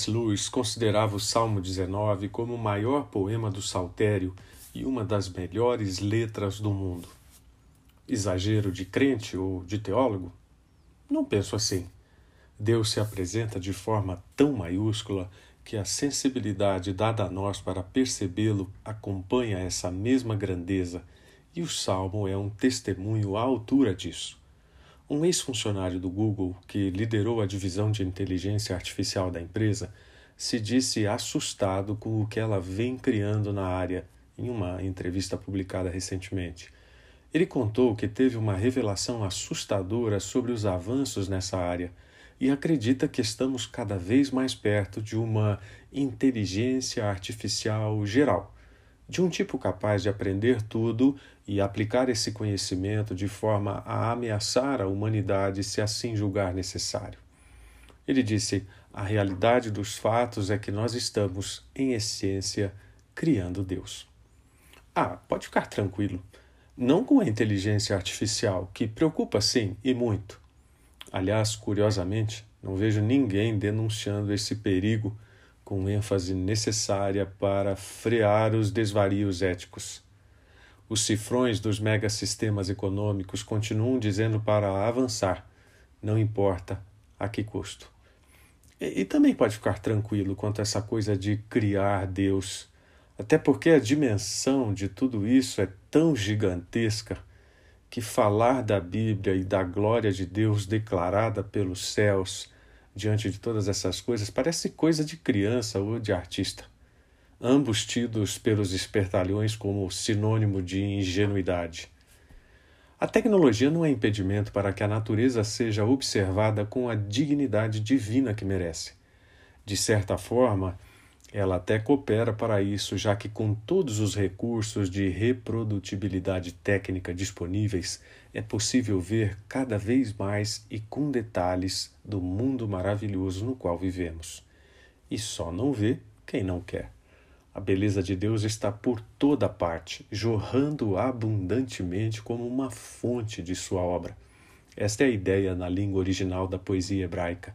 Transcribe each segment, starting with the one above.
C.S. Lewis considerava o Salmo 19 como o maior poema do saltério e uma das melhores letras do mundo. Exagero de crente ou de teólogo? Não penso assim. Deus se apresenta de forma tão maiúscula que a sensibilidade dada a nós para percebê-lo acompanha essa mesma grandeza, e o Salmo é um testemunho à altura disso. Um ex-funcionário do Google, que liderou a divisão de inteligência artificial da empresa, se disse assustado com o que ela vem criando na área em uma entrevista publicada recentemente. Ele contou que teve uma revelação assustadora sobre os avanços nessa área e acredita que estamos cada vez mais perto de uma inteligência artificial geral, de um tipo capaz de aprender tudo e aplicar esse conhecimento de forma a ameaçar a humanidade se assim julgar necessário. Ele disse: a realidade dos fatos é que nós estamos, em essência, criando Deus. Ah, pode ficar tranquilo. Não com a inteligência artificial, que preocupa sim e muito. Aliás, curiosamente, não vejo ninguém denunciando esse perigo com ênfase necessária para frear os desvarios éticos. Os cifrões dos megasistemas econômicos continuam dizendo para avançar, não importa a que custo. E, e também pode ficar tranquilo quanto a essa coisa de criar Deus, até porque a dimensão de tudo isso é tão gigantesca que falar da Bíblia e da glória de Deus declarada pelos céus diante de todas essas coisas parece coisa de criança ou de artista, ambos tidos pelos espertalhões como sinônimo de ingenuidade. A tecnologia não é impedimento para que a natureza seja observada com a dignidade divina que merece. De certa forma, ela até coopera para isso, já que, com todos os recursos de reprodutibilidade técnica disponíveis, é possível ver cada vez mais e com detalhes do mundo maravilhoso no qual vivemos. E só não vê quem não quer. A beleza de Deus está por toda parte, jorrando abundantemente como uma fonte de sua obra. Esta é a ideia na língua original da poesia hebraica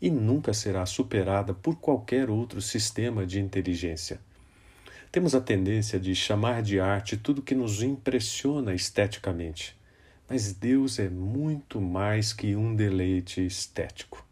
e nunca será superada por qualquer outro sistema de inteligência. Temos a tendência de chamar de arte tudo que nos impressiona esteticamente, mas Deus é muito mais que um deleite estético.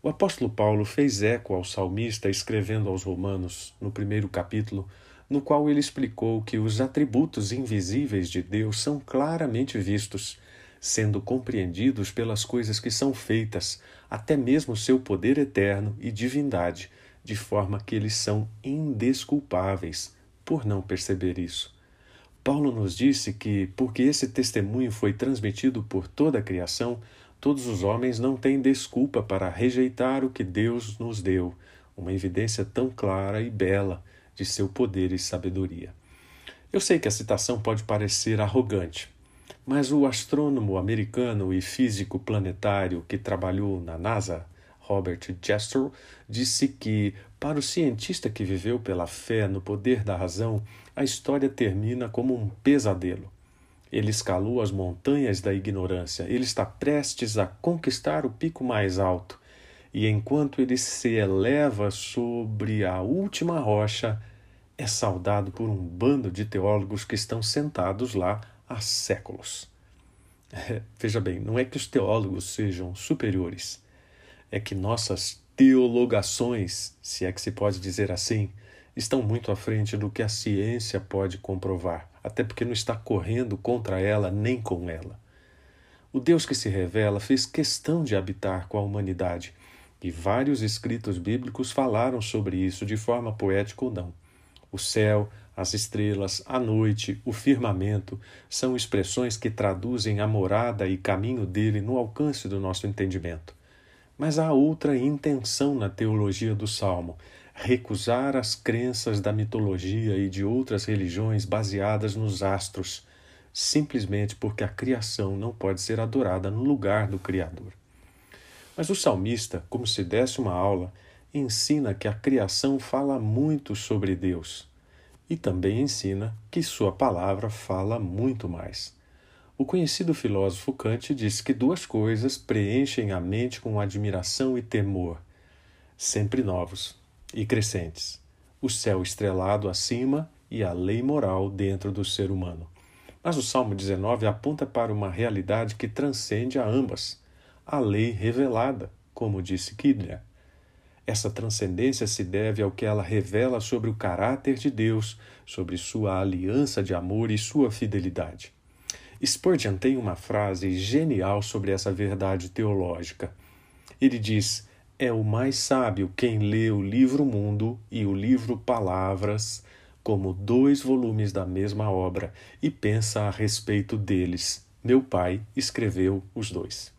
O apóstolo Paulo fez eco ao salmista escrevendo aos Romanos, no primeiro capítulo, no qual ele explicou que os atributos invisíveis de Deus são claramente vistos sendo compreendidos pelas coisas que são feitas, até mesmo seu poder eterno e divindade, de forma que eles são indesculpáveis por não perceber isso. Paulo nos disse que, porque esse testemunho foi transmitido por toda a criação, todos os homens não têm desculpa para rejeitar o que Deus nos deu, uma evidência tão clara e bela de seu poder e sabedoria. Eu sei que a citação pode parecer arrogante, mas o astrônomo americano e físico planetário que trabalhou na NASA, Robert Jastrow, disse que, para o cientista que viveu pela fé no poder da razão, a história termina como um pesadelo. Ele escalou as montanhas da ignorância, ele está prestes a conquistar o pico mais alto, e enquanto ele se eleva sobre a última rocha, é saudado por um bando de teólogos que estão sentados lá há séculos. É, veja bem, não é que os teólogos sejam superiores, é que nossas teologações, se é que se pode dizer assim, estão muito à frente do que a ciência pode comprovar, até porque não está correndo contra ela nem com ela. O Deus que se revela fez questão de habitar com a humanidade, e vários escritos bíblicos falaram sobre isso de forma poética ou não. O céu, as estrelas, a noite, o firmamento são expressões que traduzem a morada e caminho dele no alcance do nosso entendimento. Mas há outra intenção na teologia do Salmo: recusar as crenças da mitologia e de outras religiões baseadas nos astros, simplesmente porque a criação não pode ser adorada no lugar do Criador. Mas o salmista, como se desse uma aula, ensina que a criação fala muito sobre Deus e também ensina que sua palavra fala muito mais. O conhecido filósofo Kant disse que duas coisas preenchem a mente com admiração e temor: sempre novos e crescentes, o céu estrelado acima e a lei moral dentro do ser humano. Mas o Salmo 19 aponta para uma realidade que transcende a ambas, a lei revelada, como disse Kidler. Essa transcendência se deve ao que ela revela sobre o caráter de Deus, sobre sua aliança de amor e sua fidelidade. Spurgeon tem uma frase genial sobre essa verdade teológica. Ele diz: É o mais sábio quem lê o livro Mundo e o livro Palavras como dois volumes da mesma obra e pensa a respeito deles. Meu pai escreveu os dois.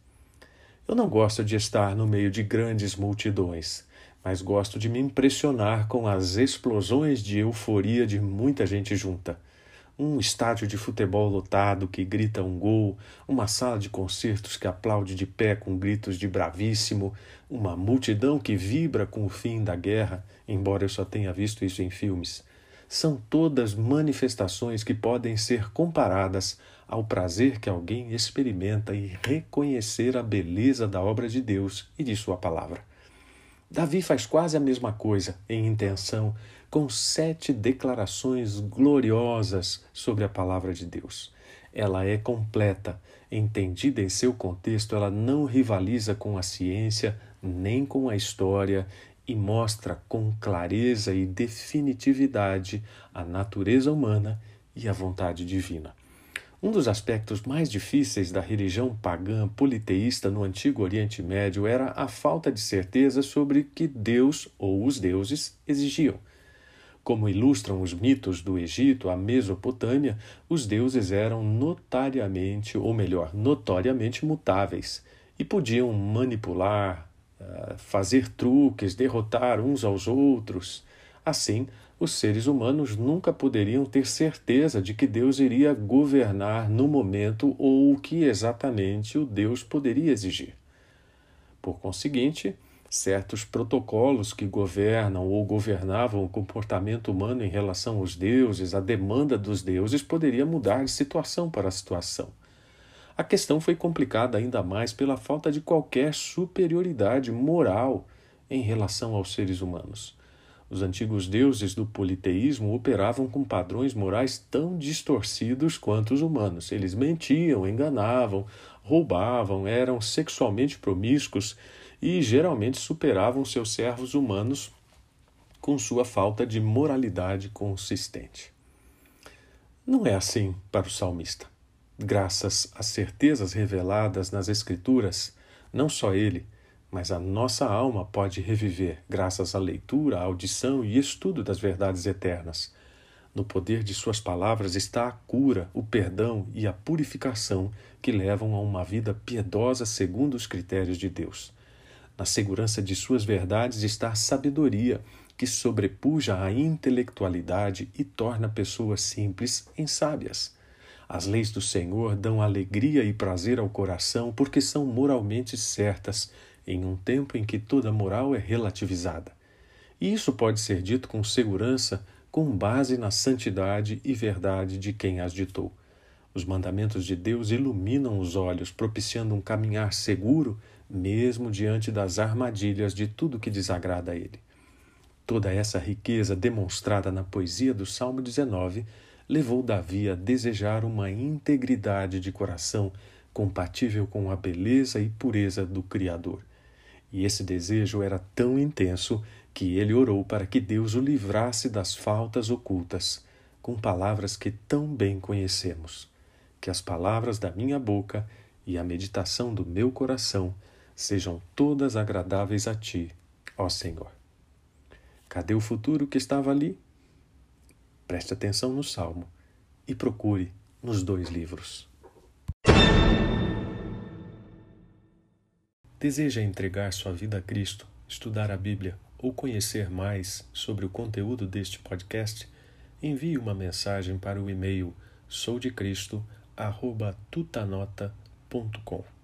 Eu não gosto de estar no meio de grandes multidões, mas gosto de me impressionar com as explosões de euforia de muita gente junta um estádio de futebol lotado que grita um gol, uma sala de concertos que aplaude de pé com gritos de bravíssimo, uma multidão que vibra com o fim da guerra, embora eu só tenha visto isso em filmes. São todas manifestações que podem ser comparadas ao prazer que alguém experimenta em reconhecer a beleza da obra de Deus e de Sua palavra. Davi faz quase a mesma coisa em intenção, com sete declarações gloriosas sobre a palavra de Deus. Ela é completa, entendida em seu contexto, ela não rivaliza com a ciência nem com a história e mostra com clareza e definitividade a natureza humana e a vontade divina. Um dos aspectos mais difíceis da religião pagã politeísta no Antigo Oriente Médio era a falta de certeza sobre que Deus ou os deuses exigiam. Como ilustram os mitos do Egito, a Mesopotâmia, os deuses eram notariamente, ou melhor, notoriamente mutáveis e podiam manipular, eh, fazer truques, derrotar uns aos outros. Assim, os seres humanos nunca poderiam ter certeza de que Deus iria governar no momento ou o que exatamente o Deus poderia exigir. Por conseguinte, certos protocolos que governam ou governavam o comportamento humano em relação aos deuses, a demanda dos deuses poderia mudar de situação para situação. A questão foi complicada ainda mais pela falta de qualquer superioridade moral em relação aos seres humanos. Os antigos deuses do politeísmo operavam com padrões morais tão distorcidos quanto os humanos. Eles mentiam, enganavam, roubavam, eram sexualmente promíscuos e geralmente superavam seus servos humanos com sua falta de moralidade consistente. Não é assim para o salmista. Graças às certezas reveladas nas Escrituras, não só ele, mas a nossa alma pode reviver graças à leitura, à audição e estudo das verdades eternas. No poder de Suas palavras está a cura, o perdão e a purificação que levam a uma vida piedosa segundo os critérios de Deus. Na segurança de Suas verdades está a sabedoria, que sobrepuja a intelectualidade e torna pessoas simples em sábias. As leis do Senhor dão alegria e prazer ao coração porque são moralmente certas em um tempo em que toda moral é relativizada. E isso pode ser dito com segurança, com base na santidade e verdade de quem as ditou. Os mandamentos de Deus iluminam os olhos, propiciando um caminhar seguro, mesmo diante das armadilhas de tudo que desagrada a Ele. Toda essa riqueza demonstrada na poesia do Salmo 19 levou Davi a desejar uma integridade de coração compatível com a beleza e pureza do Criador. E esse desejo era tão intenso que ele orou para que Deus o livrasse das faltas ocultas, com palavras que tão bem conhecemos. Que as palavras da minha boca e a meditação do meu coração sejam todas agradáveis a ti, ó Senhor. Cadê o futuro que estava ali? Preste atenção no salmo e procure nos dois livros. Deseja entregar sua vida a Cristo, estudar a Bíblia ou conhecer mais sobre o conteúdo deste podcast? Envie uma mensagem para o e-mail soudecristo@tutanota.com.